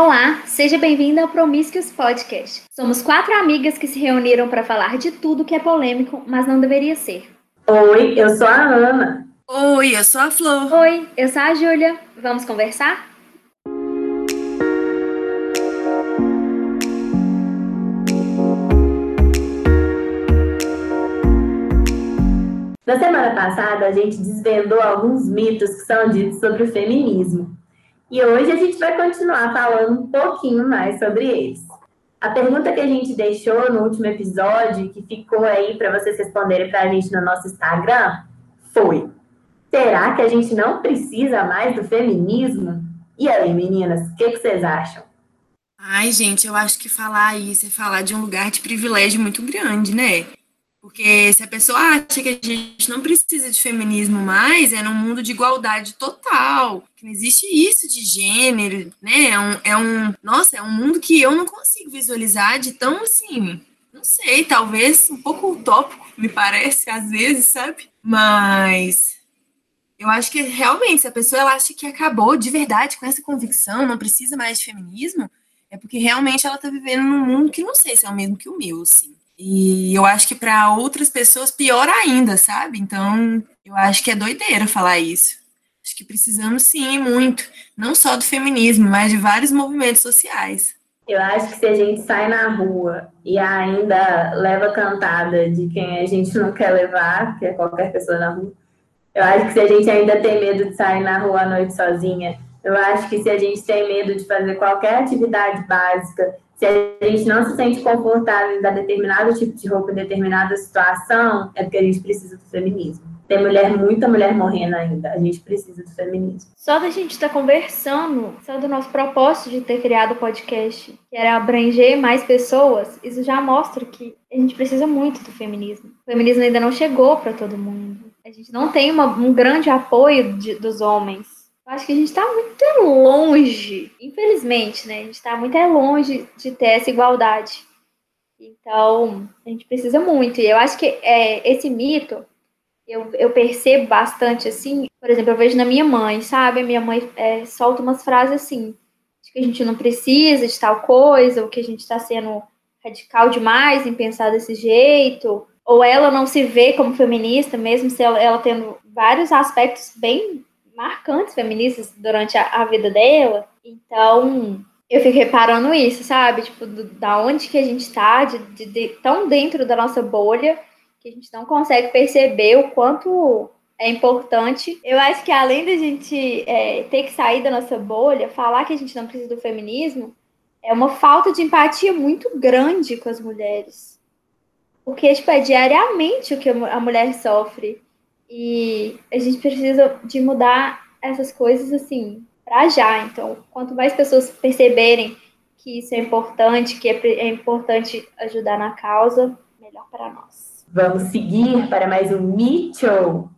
Olá, seja bem-vinda ao Promiscuous Podcast. Somos quatro amigas que se reuniram para falar de tudo que é polêmico, mas não deveria ser. Oi, eu sou a Ana. Oi, eu sou a Flor. Oi, eu sou a Júlia. Vamos conversar? Na semana passada, a gente desvendou alguns mitos que são ditos sobre o feminismo. E hoje a gente vai continuar falando um pouquinho mais sobre eles. A pergunta que a gente deixou no último episódio, que ficou aí para vocês responderem para a gente no nosso Instagram, foi: será que a gente não precisa mais do feminismo? E aí, meninas, o que, que vocês acham? Ai, gente, eu acho que falar isso é falar de um lugar de privilégio muito grande, né? Porque se a pessoa acha que a gente não precisa de feminismo mais, é num mundo de igualdade total, que não existe isso de gênero, né? É um, é um, nossa, é um mundo que eu não consigo visualizar de tão assim, não sei, talvez um pouco utópico, me parece, às vezes, sabe? Mas eu acho que realmente, se a pessoa ela acha que acabou de verdade com essa convicção, não precisa mais de feminismo, é porque realmente ela tá vivendo num mundo que não sei se é o mesmo que o meu, assim. E eu acho que para outras pessoas pior ainda, sabe? Então, eu acho que é doideira falar isso. Acho que precisamos sim muito, não só do feminismo, mas de vários movimentos sociais. Eu acho que se a gente sai na rua e ainda leva cantada de quem a gente não quer levar, que é qualquer pessoa na rua, eu acho que se a gente ainda tem medo de sair na rua à noite sozinha, eu acho que se a gente tem medo de fazer qualquer atividade básica, se a gente não se sente confortável em dar determinado tipo de roupa em determinada situação, é porque a gente precisa do feminismo. Tem mulher, muita mulher morrendo ainda. A gente precisa do feminismo. Só da gente estar tá conversando, só do nosso propósito de ter criado o podcast, que era abranger mais pessoas, isso já mostra que a gente precisa muito do feminismo. O feminismo ainda não chegou para todo mundo. A gente não tem uma, um grande apoio de, dos homens acho que a gente está muito longe, infelizmente, né? A gente está muito longe de ter essa igualdade. Então, a gente precisa muito. E eu acho que é, esse mito, eu, eu percebo bastante assim. Por exemplo, eu vejo na minha mãe, sabe? Minha mãe é, solta umas frases assim, de que a gente não precisa de tal coisa, ou que a gente está sendo radical demais em pensar desse jeito, ou ela não se vê como feminista, mesmo se ela, ela tendo vários aspectos bem marcantes feministas durante a, a vida dela. Então, eu fico reparando isso, sabe? Tipo, do, da onde que a gente tá, de, de, de, tão dentro da nossa bolha, que a gente não consegue perceber o quanto é importante. Eu acho que além da gente é, ter que sair da nossa bolha, falar que a gente não precisa do feminismo, é uma falta de empatia muito grande com as mulheres. Porque, tipo, é diariamente o que a mulher sofre. E a gente precisa de mudar essas coisas assim para já. Então, quanto mais pessoas perceberem que isso é importante, que é, é importante ajudar na causa, melhor para nós. Vamos seguir para mais um Mitchell.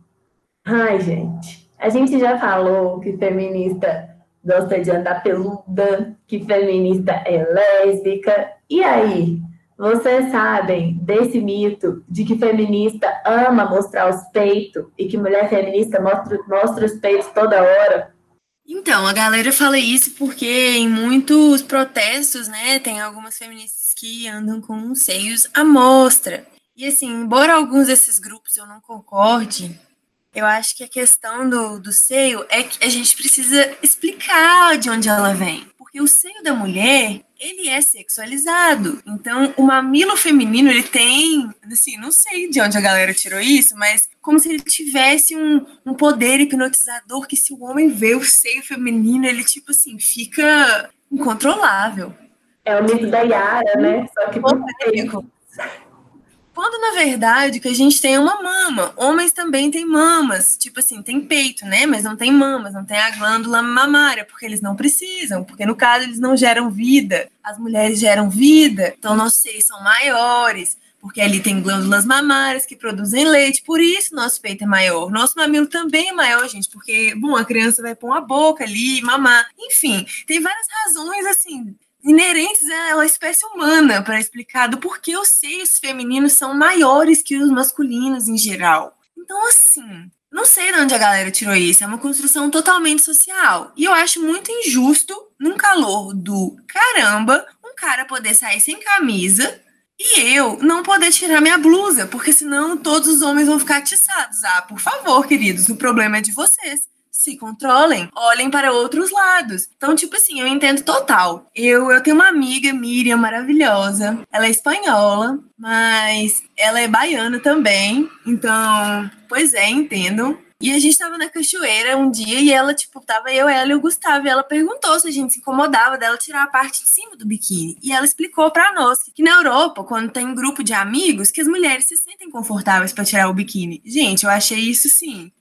Ai, gente, a gente já falou que feminista gosta de andar peluda, que feminista é lésbica. E aí, vocês sabem desse mito de que feminista ama mostrar os peitos e que mulher feminista mostra, mostra os peitos toda hora? Então, a galera fala isso porque em muitos protestos, né, tem algumas feministas que andam com seios à mostra. E assim, embora alguns desses grupos eu não concorde, eu acho que a questão do, do seio é que a gente precisa explicar de onde ela vem. Porque o seio da mulher, ele é sexualizado. Então, o mamilo feminino, ele tem, assim, não sei de onde a galera tirou isso, mas como se ele tivesse um, um poder hipnotizador que se o homem vê o seio feminino, ele, tipo assim, fica incontrolável. É o mito da Yara, né? Só que por quando, na verdade, que a gente tem uma mama. Homens também têm mamas. Tipo assim, tem peito, né? Mas não tem mamas, não tem a glândula mamária, porque eles não precisam. Porque, no caso, eles não geram vida. As mulheres geram vida. Então, nossos seios são maiores. Porque ali tem glândulas mamárias que produzem leite. Por isso, nosso peito é maior. Nosso mamilo também é maior, gente. Porque, bom, a criança vai pôr uma boca ali, mamar. Enfim, tem várias razões, assim, inerentes à espécie humana para explicar do porquê os seios femininos são maiores que os masculinos em geral. Então, assim, Não sei de onde a galera tirou isso, é uma construção totalmente social. E eu acho muito injusto, num calor do caramba, um cara poder sair sem camisa e eu não poder tirar minha blusa, porque senão todos os homens vão ficar atiçados. Ah, por favor, queridos, o problema é de vocês se controlem, olhem para outros lados. Então, tipo assim, eu entendo total. Eu, eu tenho uma amiga, Miriam, maravilhosa. Ela é espanhola, mas ela é baiana também. Então, pois é, entendo. E a gente tava na cachoeira um dia e ela, tipo, tava eu, ela e o Gustavo. E ela perguntou se a gente se incomodava dela tirar a parte de cima do biquíni. E ela explicou para nós que, na Europa, quando tem um grupo de amigos, que as mulheres se sentem confortáveis para tirar o biquíni. Gente, eu achei isso sim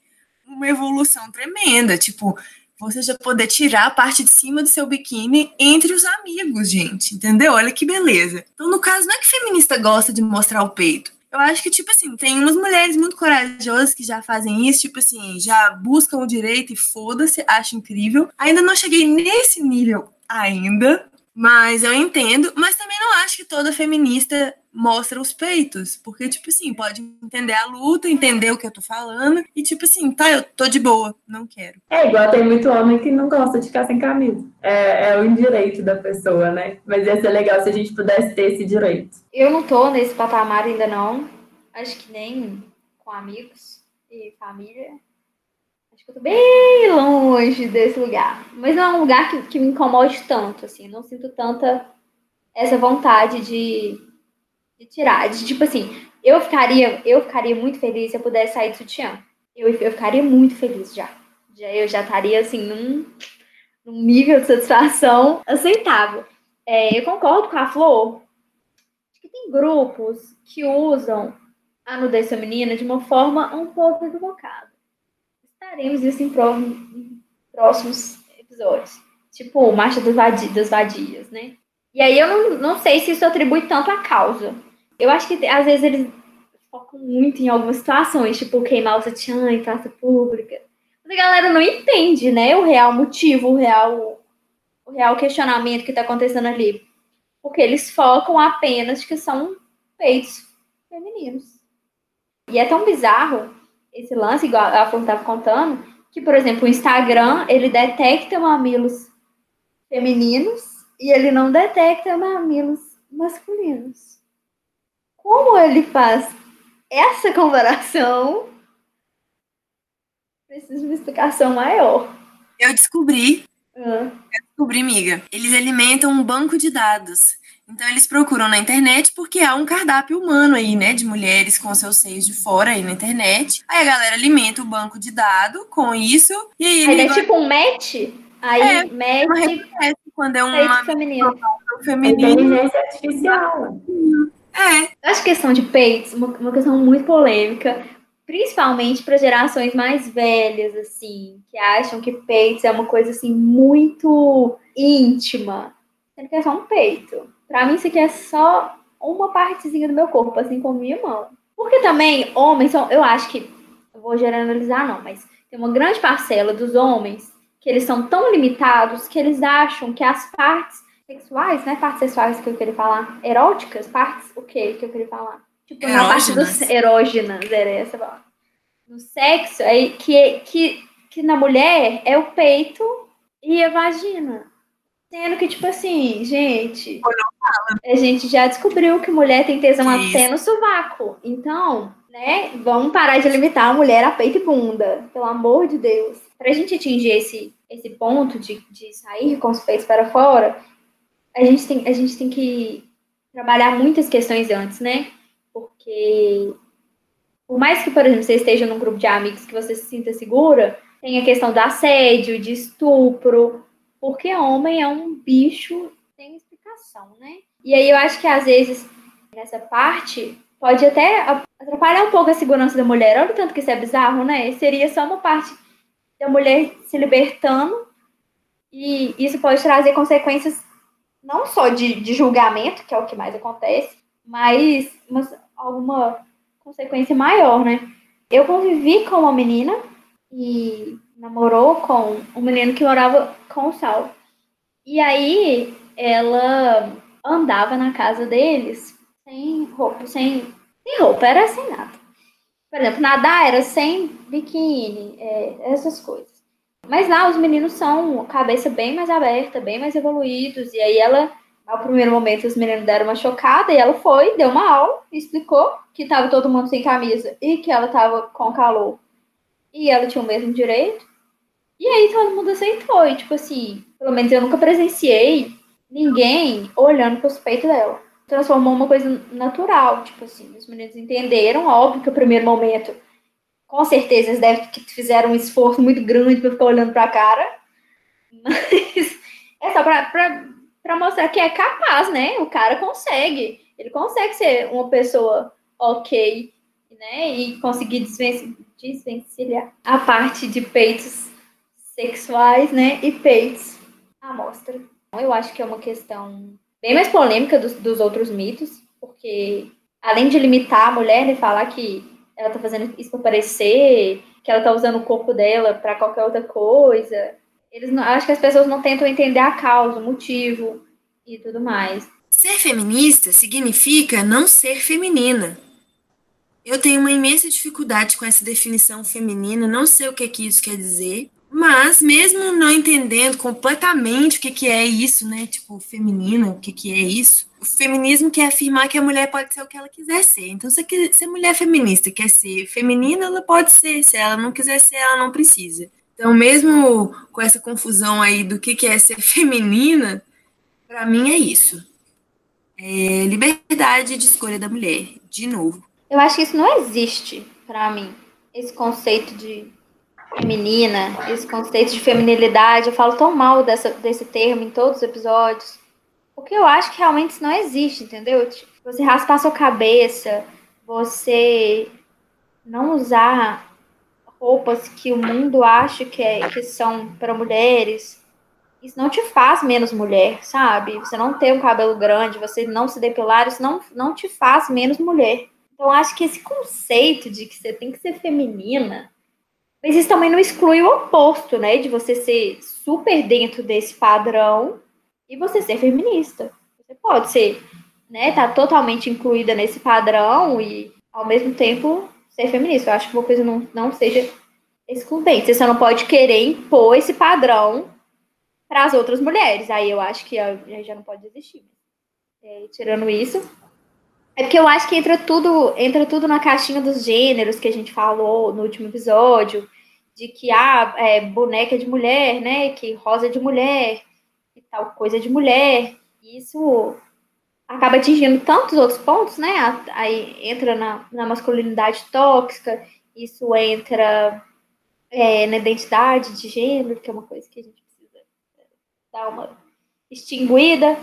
uma evolução tremenda. Tipo, você já poder tirar a parte de cima do seu biquíni entre os amigos, gente. Entendeu? Olha que beleza. Então, no caso, não é que feminista gosta de mostrar o peito. Eu acho que, tipo assim, tem umas mulheres muito corajosas que já fazem isso, tipo assim, já buscam o direito e foda-se, acho incrível. Ainda não cheguei nesse nível ainda, mas eu entendo, mas também não acho que toda feminista mostra os peitos, porque, tipo assim, pode entender a luta, entender o que eu tô falando, e tipo assim, tá, eu tô de boa, não quero. É igual tem muito homem que não gosta de ficar sem camisa. É, é o direito da pessoa, né? Mas ia ser legal se a gente pudesse ter esse direito. Eu não tô nesse patamar ainda não, acho que nem com amigos e família. Acho que eu tô bem longe desse lugar. Mas não é um lugar que, que me incomode tanto, assim, não sinto tanta essa vontade de de tirar. De, tipo assim, eu ficaria, eu ficaria muito feliz se eu pudesse sair de sutiã. Eu, eu ficaria muito feliz já. já eu já estaria assim num, num nível de satisfação aceitável. É, eu concordo com a Flor que tem grupos que usam a nudez feminina de uma forma um pouco equivocada. Estaremos isso em, em próximos episódios. Tipo, Marcha dos, dos Vadias, né? E aí eu não, não sei se isso atribui tanto à causa. Eu acho que às vezes eles focam muito em algumas situações, tipo queimar o sutiã em praça pública. Mas a galera não entende, né, o real motivo, o real, o real questionamento que está acontecendo ali. Porque eles focam apenas que são peitos femininos. E é tão bizarro esse lance, igual a Flor estava contando, que, por exemplo, o Instagram, ele detecta mamilos femininos e ele não detecta mamilos masculinos. Como ele faz essa comparação? Preciso de uma explicação maior. Eu descobri. Eu descobri, amiga. Eles alimentam um banco de dados. Então eles procuram na internet porque há um cardápio humano aí, né, de mulheres com seus seios de fora aí na internet. Aí a galera alimenta o banco de dados com isso e aí, aí é tipo um match. Aí é, match quando é uma feminino. feminino. Inteligência artificial. É. Acho questão de peitos uma, uma questão muito polêmica, principalmente para gerações mais velhas, assim, que acham que peitos é uma coisa assim muito íntima, sendo que é só um peito. Para mim, isso aqui é só uma partezinha do meu corpo, assim como minha mão. Porque também homens são, eu acho que, eu vou generalizar não, mas tem uma grande parcela dos homens que eles são tão limitados que eles acham que as partes sexuais, né? Partes sexuais que eu queria falar. Eróticas? Partes o quê que eu queria falar? Tipo, na parte dos erógenas, era essa palavra. No sexo, é que, que, que na mulher é o peito e a vagina. Sendo que, tipo assim, gente, a gente já descobriu que mulher tem tesão até no sovaco. Então, né, vamos parar de limitar a mulher a peito e bunda. Pelo amor de Deus. Pra gente atingir esse, esse ponto de, de sair com os peitos para fora, a gente tem, a gente tem que trabalhar muitas questões antes, né? Porque por mais que, por exemplo, você esteja num grupo de amigos que você se sinta segura, tem a questão do assédio, de estupro, porque homem é um bicho sem explicação, né? E aí eu acho que às vezes nessa parte pode até atrapalhar um pouco a segurança da mulher. Olha o tanto que isso é bizarro, né? Seria só uma parte da mulher se libertando e isso pode trazer consequências não só de, de julgamento, que é o que mais acontece, mas uma, alguma consequência maior, né? Eu convivi com uma menina e namorou com um menino que morava com o Sal. E aí ela andava na casa deles sem roupa, sem, sem roupa, era sem nada. Por exemplo, nadar era sem biquíni, é, essas coisas. Mas lá os meninos são cabeça bem mais aberta, bem mais evoluídos. E aí ela, ao primeiro momento, os meninos deram uma chocada e ela foi, deu uma aula, explicou que estava todo mundo sem camisa e que ela estava com calor. E ela tinha o mesmo direito. E aí todo mundo aceitou. E, tipo assim, pelo menos eu nunca presenciei ninguém olhando para os peitos dela. Transformou uma coisa natural, tipo assim, os meninos entenderam, óbvio que o primeiro momento, com certeza, eles devem que fizeram um esforço muito grande para ficar olhando para a cara, mas é só para mostrar que é capaz, né? O cara consegue, ele consegue ser uma pessoa ok, né? E conseguir desvencilhar a parte de peitos sexuais, né? E peitos à mostra. Eu acho que é uma questão bem mais polêmica dos, dos outros mitos, porque além de limitar a mulher, né, falar que ela tá fazendo isso para parecer, que ela tá usando o corpo dela para qualquer outra coisa, eles não, acho que as pessoas não tentam entender a causa, o motivo e tudo mais. Ser feminista significa não ser feminina. Eu tenho uma imensa dificuldade com essa definição feminina, não sei o que, que isso quer dizer. Mas, mesmo não entendendo completamente o que, que é isso, né? Tipo, feminina, o que, que é isso, o feminismo quer afirmar que a mulher pode ser o que ela quiser ser. Então, se a mulher feminista quer ser feminina, ela pode ser. Se ela não quiser ser, ela não precisa. Então, mesmo com essa confusão aí do que, que é ser feminina, para mim é isso. É liberdade de escolha da mulher, de novo. Eu acho que isso não existe para mim. Esse conceito de feminina, esse conceito de feminilidade. Eu falo tão mal dessa, desse termo em todos os episódios. Porque eu acho que realmente isso não existe, entendeu? Tipo, você raspar sua cabeça, você não usar roupas que o mundo acha que, é, que são para mulheres, isso não te faz menos mulher, sabe? Você não ter um cabelo grande, você não se depilar, isso não, não te faz menos mulher. Então, acho que esse conceito de que você tem que ser feminina mas isso também não exclui o oposto, né? De você ser super dentro desse padrão e você ser feminista. Você pode ser, né? Tá totalmente incluída nesse padrão e ao mesmo tempo ser feminista. Eu acho que uma coisa não, não seja excludente. Você só não pode querer impor esse padrão para as outras mulheres. Aí eu acho que já não pode existir. É, tirando isso, é porque eu acho que entra tudo, entra tudo na caixinha dos gêneros que a gente falou no último episódio, de que ah, é, boneca de mulher, né? Que rosa de mulher, e tal coisa de mulher. Isso acaba atingindo tantos outros pontos, né? Aí entra na, na masculinidade tóxica, isso entra é, na identidade de gênero, que é uma coisa que a gente precisa dar uma extinguida.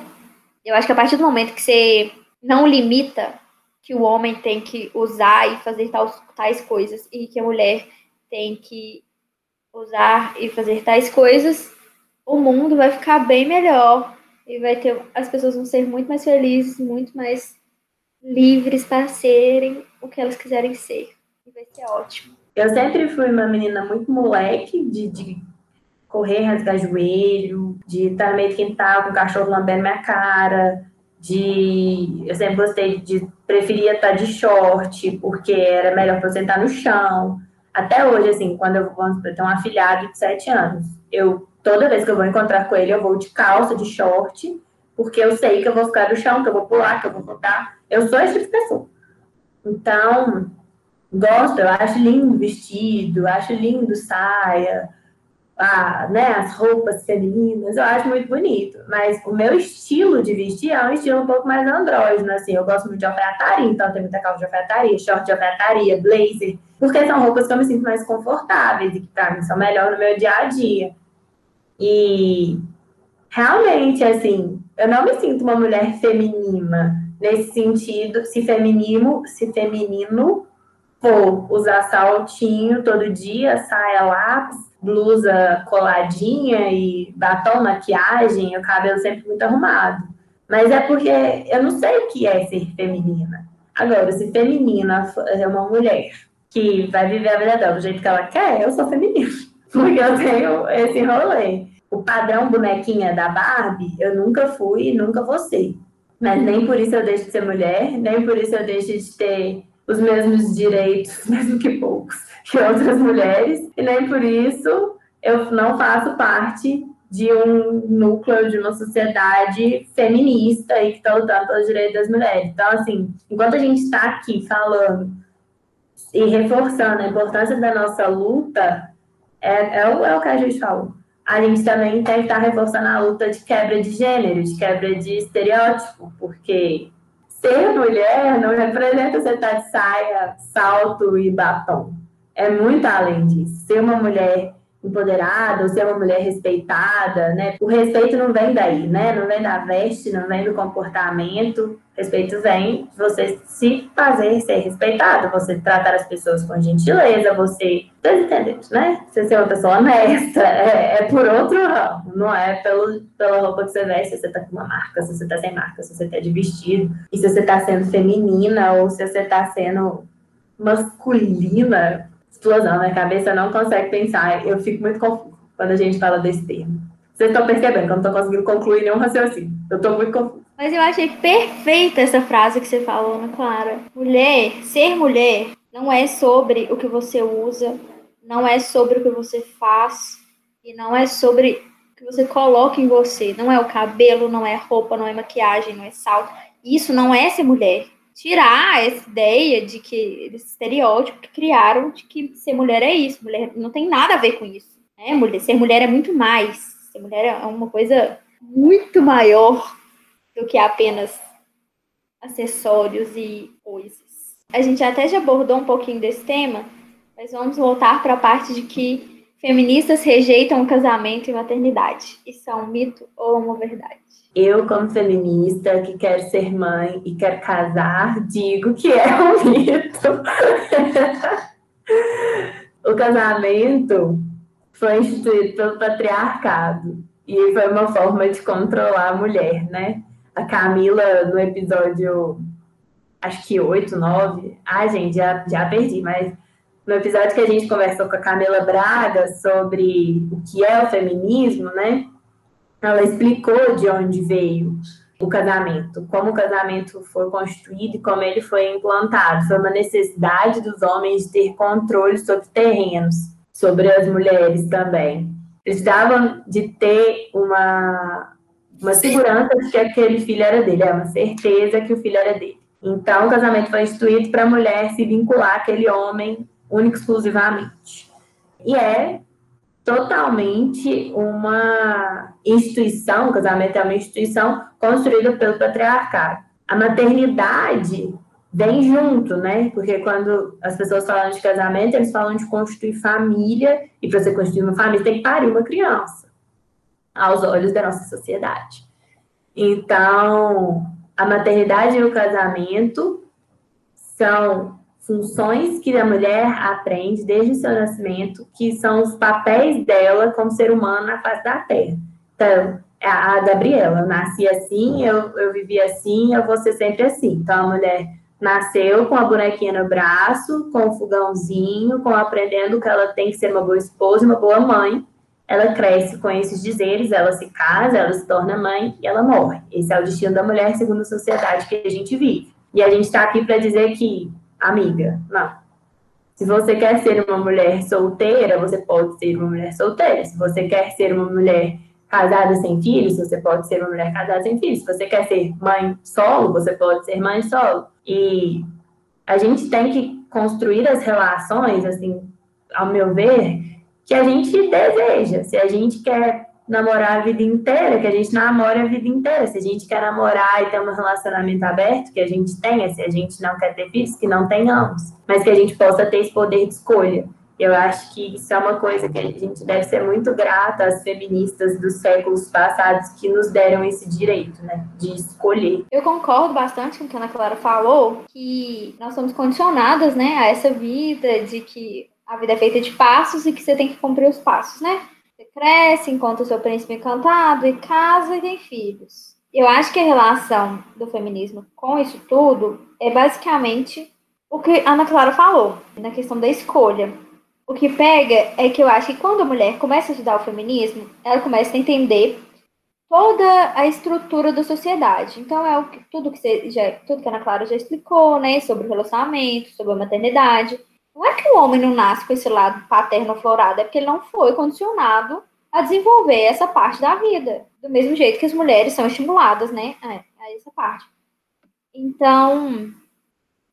Eu acho que a partir do momento que você não limita que o homem tem que usar e fazer tais, tais coisas e que a mulher tem que usar e fazer tais coisas, o mundo vai ficar bem melhor e vai ter as pessoas vão ser muito mais felizes, muito mais livres para serem o que elas quiserem ser. E vai ser ótimo. Eu sempre fui uma menina muito moleque de, de correr, rasgar joelho, de estar meio quintal com o cachorro lambendo minha cara, de eu sempre gostei de preferia estar de short porque era melhor para sentar no chão. Até hoje assim quando eu vou tenho um afilhado de sete anos. Eu toda vez que eu vou encontrar com ele eu vou de calça de short porque eu sei que eu vou ficar no chão que eu vou pular que eu vou voltar. Eu sou esse tipo de pessoa. Então gosto eu acho lindo vestido acho lindo saia a, né, as roupas femininas, eu acho muito bonito. Mas o meu estilo de vestir é um estilo um pouco mais andrógeno, assim. Eu gosto muito de alfaiataria, então tem muita calça de alfaiataria, short de alfaiataria, blazer, porque são roupas que eu me sinto mais confortáveis e que para mim são melhor no meu dia a dia. E realmente, assim, eu não me sinto uma mulher feminina nesse sentido, se feminino, se feminino for usar saltinho todo dia, saia lápis, blusa coladinha e batom, maquiagem, o cabelo sempre muito arrumado. Mas é porque eu não sei o que é ser feminina. Agora, se feminina é uma mulher que vai viver a vida dela do jeito que ela quer, eu sou feminina. Porque eu tenho esse rolê. O padrão bonequinha da Barbie, eu nunca fui e nunca vou ser. Mas nem por isso eu deixo de ser mulher, nem por isso eu deixo de ter os mesmos direitos, mesmo que poucos, que outras mulheres, e nem por isso eu não faço parte de um núcleo de uma sociedade feminista e que está lutando pelos direitos das mulheres. Então, assim, enquanto a gente está aqui falando e reforçando a importância da nossa luta, é, é, o, é o que a gente falou. A gente também tem que estar tá reforçando a luta de quebra de gênero, de quebra de estereótipo, porque ser mulher não representa você estar de saia, salto e batom. É muito além disso. Ser uma mulher empoderada, ou ser uma mulher respeitada, né? O respeito não vem daí, né? Não vem da veste, não vem do comportamento. Respeito vem você se fazer ser respeitado, você tratar as pessoas com gentileza, você. Vocês entenderam, né? Você ser uma pessoa honesta, é, é por outro ramo, não é pelo, pela roupa que você veste, se você tá com uma marca, se você tá sem marca, se você tá de vestido, e se você tá sendo feminina ou se você tá sendo masculina, explosão, minha cabeça não consegue pensar. Eu fico muito confuso quando a gente fala desse termo. Vocês estão percebendo que eu não estou conseguindo concluir nenhum raciocínio. Eu estou muito confuso. Mas eu achei perfeita essa frase que você falou, Ana Clara. Mulher, ser mulher não é sobre o que você usa, não é sobre o que você faz, e não é sobre o que você coloca em você. Não é o cabelo, não é roupa, não é maquiagem, não é salto. Isso não é ser mulher tirar essa ideia de que esse estereótipo que criaram de que ser mulher é isso, mulher não tem nada a ver com isso, né? Mulher, ser mulher é muito mais, ser mulher é uma coisa muito maior do que apenas acessórios e coisas. A gente até já abordou um pouquinho desse tema, mas vamos voltar para a parte de que feministas rejeitam o casamento e maternidade. Isso é um mito ou uma verdade? Eu, como feminista, que quero ser mãe e quero casar, digo que é um mito. o casamento foi instituído pelo patriarcado e foi uma forma de controlar a mulher, né? A Camila, no episódio, acho que 8, 9, ai, gente, já, já perdi, mas no episódio que a gente conversou com a Camila Braga sobre o que é o feminismo, né? ela explicou de onde veio o casamento, como o casamento foi construído e como ele foi implantado. Foi uma necessidade dos homens de ter controle sobre terrenos, sobre as mulheres também. Precisavam de ter uma, uma segurança de que aquele filho era dele, é uma certeza que o filho era dele. Então, o casamento foi instituído para a mulher se vincular àquele homem único exclusivamente. E é totalmente uma instituição, o casamento é uma instituição construída pelo patriarcado. A maternidade vem junto, né? Porque quando as pessoas falam de casamento, eles falam de constituir família, e para você constituir uma família, tem que parir uma criança, aos olhos da nossa sociedade. Então, a maternidade e o casamento são funções que a mulher aprende desde o seu nascimento, que são os papéis dela como ser humano na face da Terra. Então, a Gabriela, eu nasci assim, eu, eu vivi assim, eu vou ser sempre assim. Então, a mulher nasceu com a bonequinha no braço, com o fogãozinho, com aprendendo que ela tem que ser uma boa esposa uma boa mãe. Ela cresce com esses dizeres, ela se casa, ela se torna mãe e ela morre. Esse é o destino da mulher segundo a sociedade que a gente vive. E a gente está aqui para dizer que amiga, não. Se você quer ser uma mulher solteira, você pode ser uma mulher solteira. Se você quer ser uma mulher casada sem filhos, você pode ser uma mulher casada sem filhos. Se você quer ser mãe solo, você pode ser mãe solo. E a gente tem que construir as relações, assim, ao meu ver, que a gente deseja. Se a gente quer namorar a vida inteira, que a gente namora a vida inteira. Se a gente quer namorar e ter um relacionamento aberto, que a gente tenha. Se a gente não quer ter filhos, que não tenhamos. Mas que a gente possa ter esse poder de escolha. Eu acho que isso é uma coisa que a gente deve ser muito grata às feministas dos séculos passados que nos deram esse direito, né, de escolher. Eu concordo bastante com o que a Ana Clara falou, que nós somos condicionadas, né, a essa vida de que a vida é feita de passos e que você tem que cumprir os passos, né? Cresce, encontra o seu príncipe encantado e casa e tem filhos. Eu acho que a relação do feminismo com isso tudo é basicamente o que a Ana Clara falou, na questão da escolha. O que pega é que eu acho que quando a mulher começa a estudar o feminismo, ela começa a entender toda a estrutura da sociedade. Então é que, tudo que você já, tudo que a Ana Clara já explicou, né, sobre o relacionamento, sobre a maternidade. Não é que o homem não nasce com esse lado paterno florado, é porque ele não foi condicionado a desenvolver essa parte da vida, do mesmo jeito que as mulheres são estimuladas, né, a, essa parte. Então,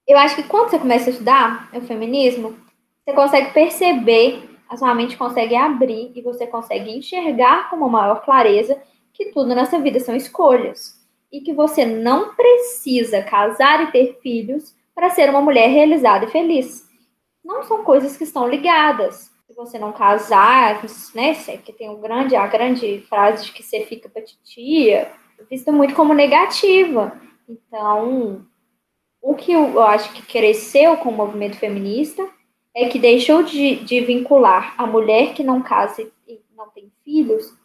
eu acho que quando você começa a estudar o feminismo, você consegue perceber, a sua mente consegue abrir e você consegue enxergar com uma maior clareza que tudo nessa vida são escolhas e que você não precisa casar e ter filhos para ser uma mulher realizada e feliz. Não são coisas que estão ligadas. Se você não casar, né, que tem um grande, a grande frase de que você fica para titia, vista muito como negativa. Então, o que eu acho que cresceu com o movimento feminista é que deixou de, de vincular a mulher que não casa e não tem filhos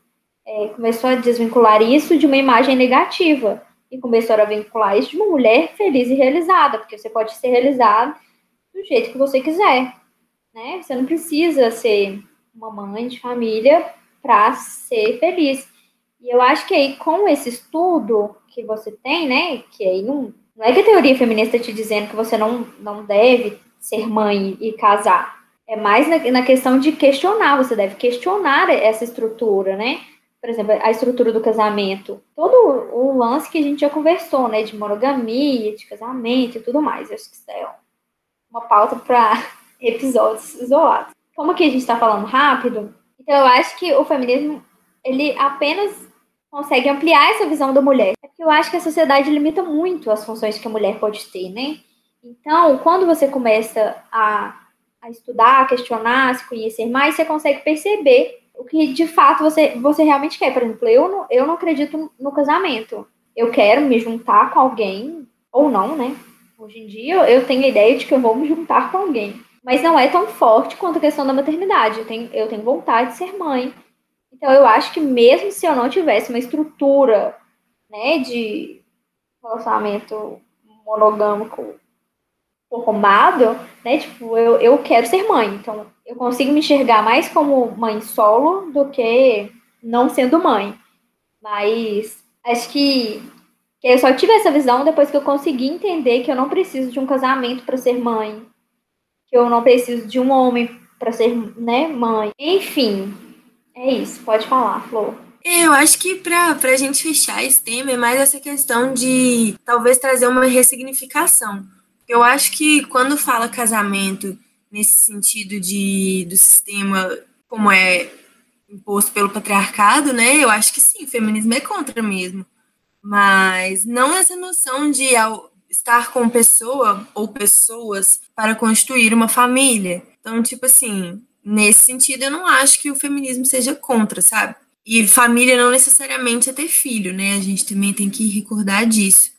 é, começou a desvincular isso de uma imagem negativa e começou a vincular isso de uma mulher feliz e realizada, porque você pode ser realizada do jeito que você quiser, né? Você não precisa ser uma mãe de família para ser feliz. E eu acho que aí com esse estudo que você tem, né, que aí não, não é que a teoria feminista está te dizendo que você não, não deve ser mãe e casar. É mais na, na questão de questionar, você deve questionar essa estrutura, né? por exemplo, a estrutura do casamento, todo o lance que a gente já conversou, né, de monogamia, de casamento e tudo mais. Eu acho que isso é uma pauta para episódios isolados. Como que a gente está falando rápido, então eu acho que o feminismo ele apenas consegue ampliar essa visão da mulher. É porque eu acho que a sociedade limita muito as funções que a mulher pode ter, né? Então, quando você começa a, a estudar, a questionar, a se conhecer mais, você consegue perceber o que de fato você, você realmente quer. Por exemplo, eu não, eu não acredito no casamento. Eu quero me juntar com alguém, ou não, né? Hoje em dia eu tenho a ideia de que eu vou me juntar com alguém. Mas não é tão forte quanto a questão da maternidade. Eu tenho, eu tenho vontade de ser mãe. Então eu acho que mesmo se eu não tivesse uma estrutura né, de relacionamento monogâmico formado, né? Tipo, eu, eu quero ser mãe. Então, eu consigo me enxergar mais como mãe solo do que não sendo mãe. Mas acho que, que eu só tive essa visão depois que eu consegui entender que eu não preciso de um casamento para ser mãe, que eu não preciso de um homem para ser, né, mãe. Enfim, é isso. Pode falar, Flor. É, eu acho que para a gente fechar esse tema é mais essa questão de talvez trazer uma ressignificação eu acho que quando fala casamento nesse sentido de do sistema como é imposto pelo patriarcado, né? Eu acho que sim, o feminismo é contra mesmo. Mas não essa noção de estar com pessoa ou pessoas para construir uma família. Então, tipo assim, nesse sentido, eu não acho que o feminismo seja contra, sabe? E família não necessariamente é ter filho, né? A gente também tem que recordar disso.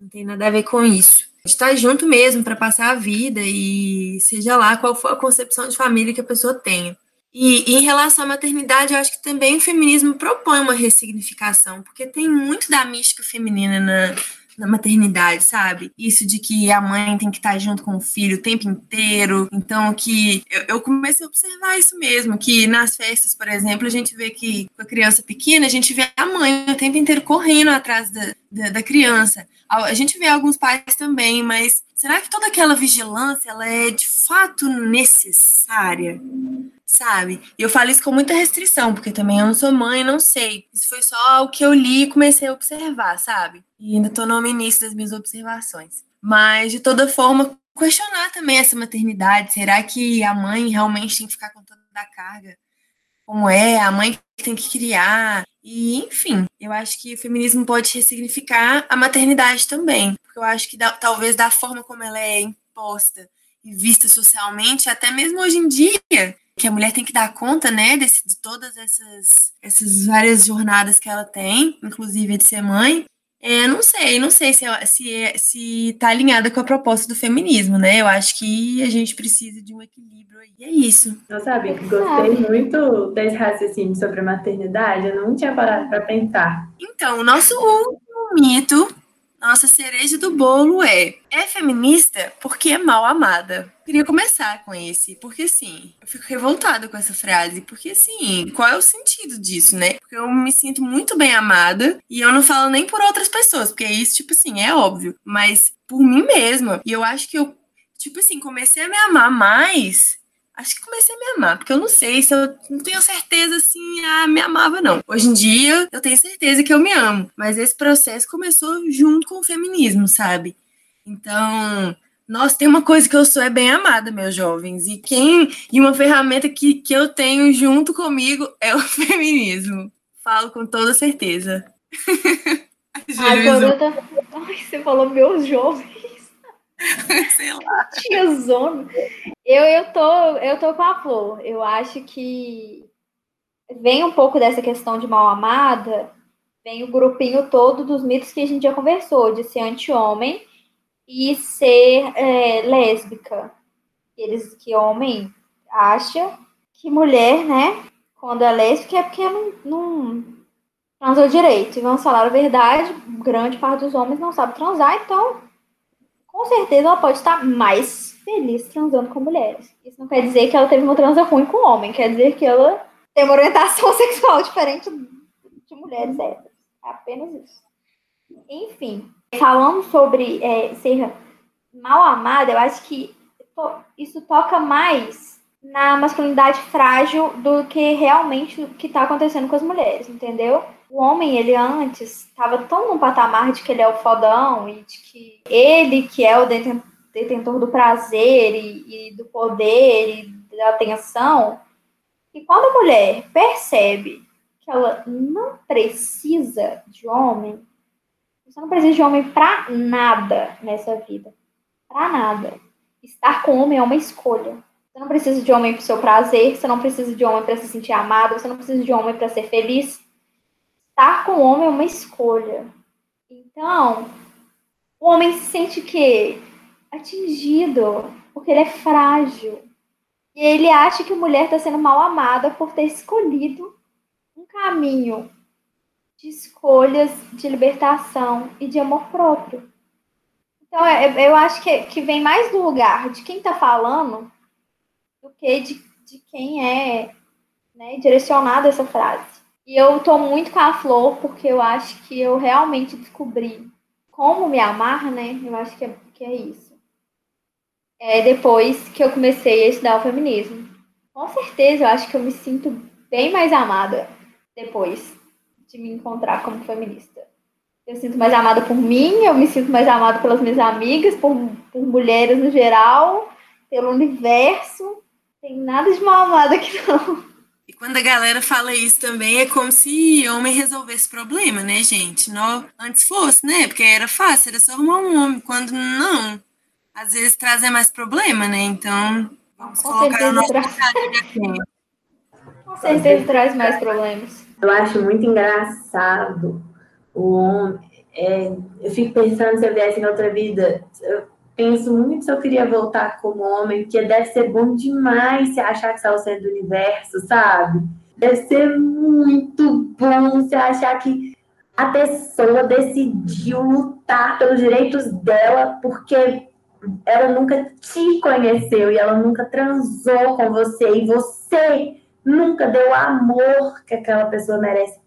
Não tem nada a ver com isso estar junto mesmo para passar a vida e seja lá qual for a concepção de família que a pessoa tenha. E, e, em relação à maternidade, eu acho que também o feminismo propõe uma ressignificação, porque tem muito da mística feminina na, na maternidade, sabe? Isso de que a mãe tem que estar junto com o filho o tempo inteiro. Então, que eu, eu comecei a observar isso mesmo, que nas festas, por exemplo, a gente vê que com a criança pequena, a gente vê a mãe o tempo inteiro correndo atrás da, da, da criança. A gente vê alguns pais também, mas será que toda aquela vigilância ela é de fato necessária? Sabe? E eu falo isso com muita restrição, porque também eu não sou mãe, não sei. Isso foi só o que eu li e comecei a observar, sabe? E ainda estou no início das minhas observações. Mas, de toda forma, questionar também essa maternidade. Será que a mãe realmente tem que ficar com toda a carga? Como é? A mãe tem que criar. E, enfim, eu acho que o feminismo pode ressignificar a maternidade também. Porque eu acho que da, talvez da forma como ela é imposta e vista socialmente, até mesmo hoje em dia, que a mulher tem que dar conta, né, desse, de todas essas, essas várias jornadas que ela tem, inclusive de ser mãe. É, não sei, não sei se, se, é, se tá alinhada com a proposta do feminismo, né? Eu acho que a gente precisa de um equilíbrio aí. E é isso. Eu sabia que gostei muito desse raciocínio sobre a maternidade, eu não tinha parado para pensar. Então, o nosso último mito nossa cereja do bolo é: é feminista porque é mal amada. Queria começar com esse, porque assim, eu fico revoltada com essa frase, porque assim, qual é o sentido disso, né? Porque eu me sinto muito bem amada e eu não falo nem por outras pessoas, porque isso, tipo assim, é óbvio, mas por mim mesma. E eu acho que eu, tipo assim, comecei a me amar mais acho que comecei a me amar, porque eu não sei se eu não tenho certeza assim, ah, me amava não. Hoje em dia eu tenho certeza que eu me amo, mas esse processo começou junto com o feminismo, sabe? Então, nossa, tem uma coisa que eu sou é bem amada, meus jovens, e quem e uma ferramenta que, que eu tenho junto comigo é o feminismo. Falo com toda certeza. Agora tá... Ai, você falou meus jovens. Sei lá. Tinha zona. Eu, eu, tô, eu tô com a Flor. Eu acho que vem um pouco dessa questão de mal amada, vem o grupinho todo dos mitos que a gente já conversou, de ser anti-homem e ser é, lésbica. Eles que homem acha que mulher, né, quando é lésbica é porque não, não transou direito. E vamos falar a verdade, grande parte dos homens não sabe transar, então com certeza ela pode estar mais feliz transando com mulheres. Isso não quer dizer que ela teve uma transa ruim com homem, quer dizer que ela tem uma orientação sexual diferente de mulheres héteras. É apenas isso. Enfim, falando sobre é, ser mal amada, eu acho que isso toca mais na masculinidade frágil do que realmente o que está acontecendo com as mulheres, entendeu? O homem, ele antes estava tão num patamar de que ele é o fodão e de que ele que é o detentor do prazer e, e do poder e da atenção, e quando a mulher percebe que ela não precisa de homem, você não precisa de homem para nada nessa vida, para nada. Estar com homem é uma escolha. Você não precisa de homem para seu prazer, você não precisa de homem para se sentir amado, você não precisa de homem para ser feliz. Estar com o homem é uma escolha. Então, o homem se sente que atingido, porque ele é frágil. E ele acha que a mulher está sendo mal amada por ter escolhido um caminho de escolhas de libertação e de amor próprio. Então, é, eu acho que, que vem mais do lugar de quem está falando do que de, de quem é né, direcionado essa frase. E eu tô muito com a Flor, porque eu acho que eu realmente descobri como me amar, né? Eu acho que é, que é isso. É depois que eu comecei a estudar o feminismo. Com certeza, eu acho que eu me sinto bem mais amada depois de me encontrar como feminista. Eu sinto mais amada por mim, eu me sinto mais amada pelas minhas amigas, por, por mulheres no geral, pelo universo. Tem nada de mal amada aqui, não. E quando a galera fala isso também, é como se homem resolvesse problema, né, gente? No, antes fosse, né? Porque era fácil, era só arrumar um homem. Quando não, às vezes trazem mais problema, né? Então, vamos Com colocar o nosso. Com certeza traz mais problemas. Eu acho muito engraçado o homem. É, eu fico pensando se eu viesse em outra vida, eu penso muito se eu queria voltar como homem, porque deve ser bom demais se achar que está ao centro do universo, sabe? Deve ser muito bom se achar que a pessoa decidiu lutar pelos direitos dela porque ela nunca te conheceu e ela nunca transou com você e você nunca deu o amor que aquela pessoa merece.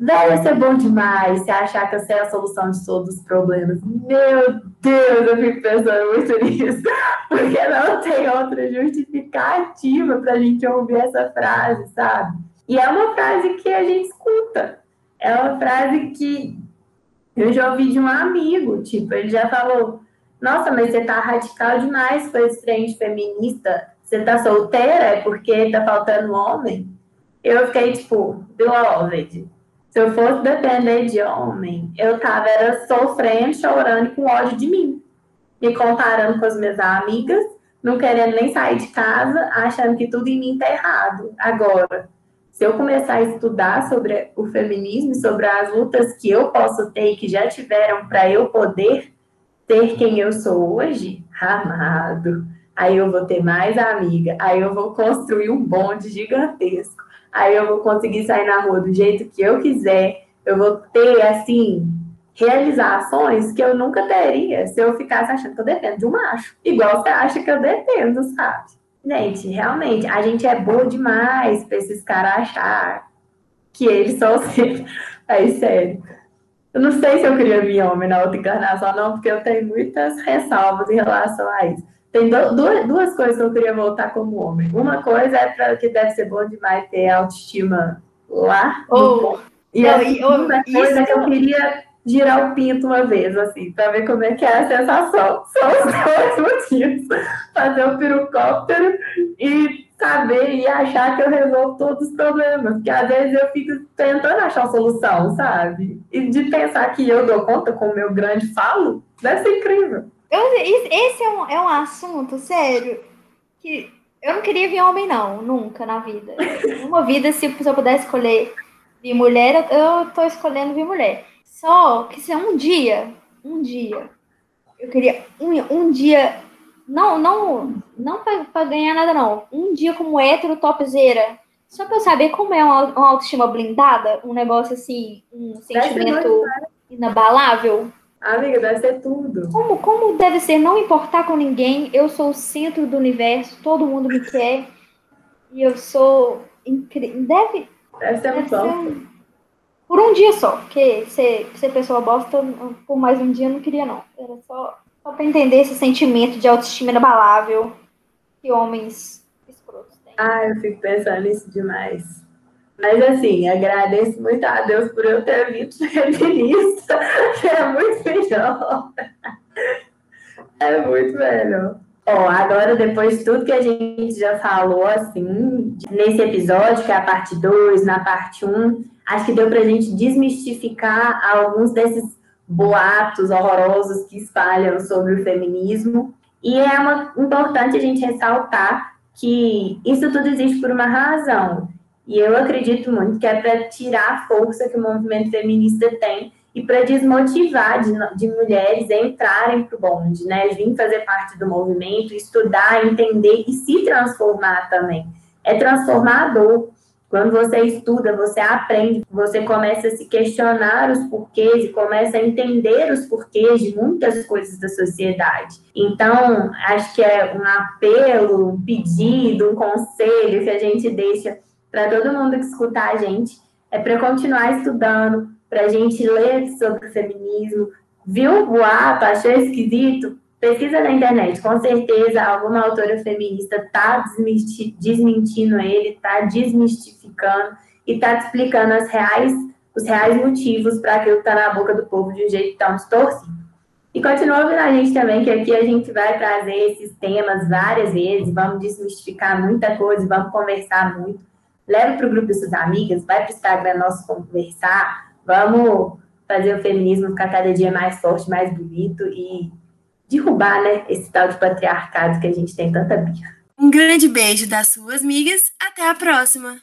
Deve ser bom demais se achar que você é a solução de todos os problemas. Meu Deus, eu fico pensando muito nisso. Porque não tem outra justificativa para a gente ouvir essa frase, sabe? E é uma frase que a gente escuta. É uma frase que eu já ouvi de um amigo. Tipo, ele já falou: Nossa, mas você tá radical demais com esse trem feminista. Você tá solteira? É porque tá faltando homem? Eu fiquei tipo, beloved se eu fosse depender de homem, eu tava era sofrendo, chorando com ódio de mim. Me comparando com as minhas amigas, não querendo nem sair de casa, achando que tudo em mim tá errado. Agora, se eu começar a estudar sobre o feminismo, sobre as lutas que eu posso ter e que já tiveram para eu poder ser quem eu sou hoje, amado, aí eu vou ter mais amiga, aí eu vou construir um bonde gigantesco aí eu vou conseguir sair na rua do jeito que eu quiser, eu vou ter, assim, realizações que eu nunca teria se eu ficasse achando que eu dependo de um macho. Igual você acha que eu dependo, sabe? Gente, realmente, a gente é boa demais pra esses caras achar que eles são assim. Aí, sério. Eu não sei se eu queria vir homem na outra encarnação, não, porque eu tenho muitas ressalvas em relação a isso. Tem duas, duas coisas que eu queria voltar como homem. Uma coisa é para que deve ser bom demais ter autoestima lá. Oh, e a segunda coisa é que eu queria girar o pinto uma vez, assim, para ver como é que é a sensação. São os dois motivos. Fazer o pirocóptero e saber e achar que eu resolvo todos os problemas. Porque às vezes eu fico tentando achar uma solução, sabe? E de pensar que eu dou conta com o meu grande falo, deve ser incrível. Eu, esse é um, é um assunto, sério, que eu não queria vir homem, não, nunca na vida. Uma vida, se, se eu pudesse escolher vir mulher, eu tô escolhendo vir mulher. Só que se um dia, um dia, eu queria um, um dia, não, não, não para ganhar nada, não. Um dia como hétero topzera, só pra eu saber como é uma, uma autoestima blindada, um negócio assim, um sentimento inabalável. Amiga, deve ser tudo. Como, como deve ser não importar com ninguém, eu sou o centro do universo, todo mundo me quer, e eu sou incrível. Deve, deve ser deve muito ser, por um dia só, porque ser, ser pessoa bosta, por mais um dia eu não queria, não. Era só, só pra entender esse sentimento de autoestima inabalável que homens escrotos têm. Ah, eu fico pensando nisso demais. Mas assim, agradeço muito a Deus por eu ter vindo feminista, que é muito melhor. É muito melhor. Ó, agora, depois de tudo que a gente já falou, assim, nesse episódio, que é a parte 2, na parte 1, um, acho que deu para a gente desmistificar alguns desses boatos horrorosos que espalham sobre o feminismo. E é uma, importante a gente ressaltar que isso tudo existe por uma razão. E eu acredito muito que é para tirar a força que o movimento feminista tem e para desmotivar de, de, mulheres a entrarem para o bonde, né? Vir fazer parte do movimento, estudar, entender e se transformar também. É transformador. Quando você estuda, você aprende, você começa a se questionar os porquês e começa a entender os porquês de muitas coisas da sociedade. Então, acho que é um apelo, um pedido, um conselho que a gente deixa para todo mundo que escutar a gente, é para continuar estudando, para a gente ler sobre o feminismo. Viu um boato, achou esquisito? Pesquisa na internet, com certeza alguma autora feminista está desmentindo ele, está desmistificando e está explicando as reais, os reais motivos para aquilo que está na boca do povo de um jeito tão distorcido. E continua ouvindo a gente também, que aqui a gente vai trazer esses temas várias vezes, vamos desmistificar muita coisa, vamos conversar muito. Leva para o grupo de suas amigas, vai para o Instagram nosso conversar, vamos fazer o feminismo ficar cada dia mais forte, mais bonito e derrubar, né, esse tal de patriarcado que a gente tem tanta birra. Um grande beijo das suas amigas, até a próxima!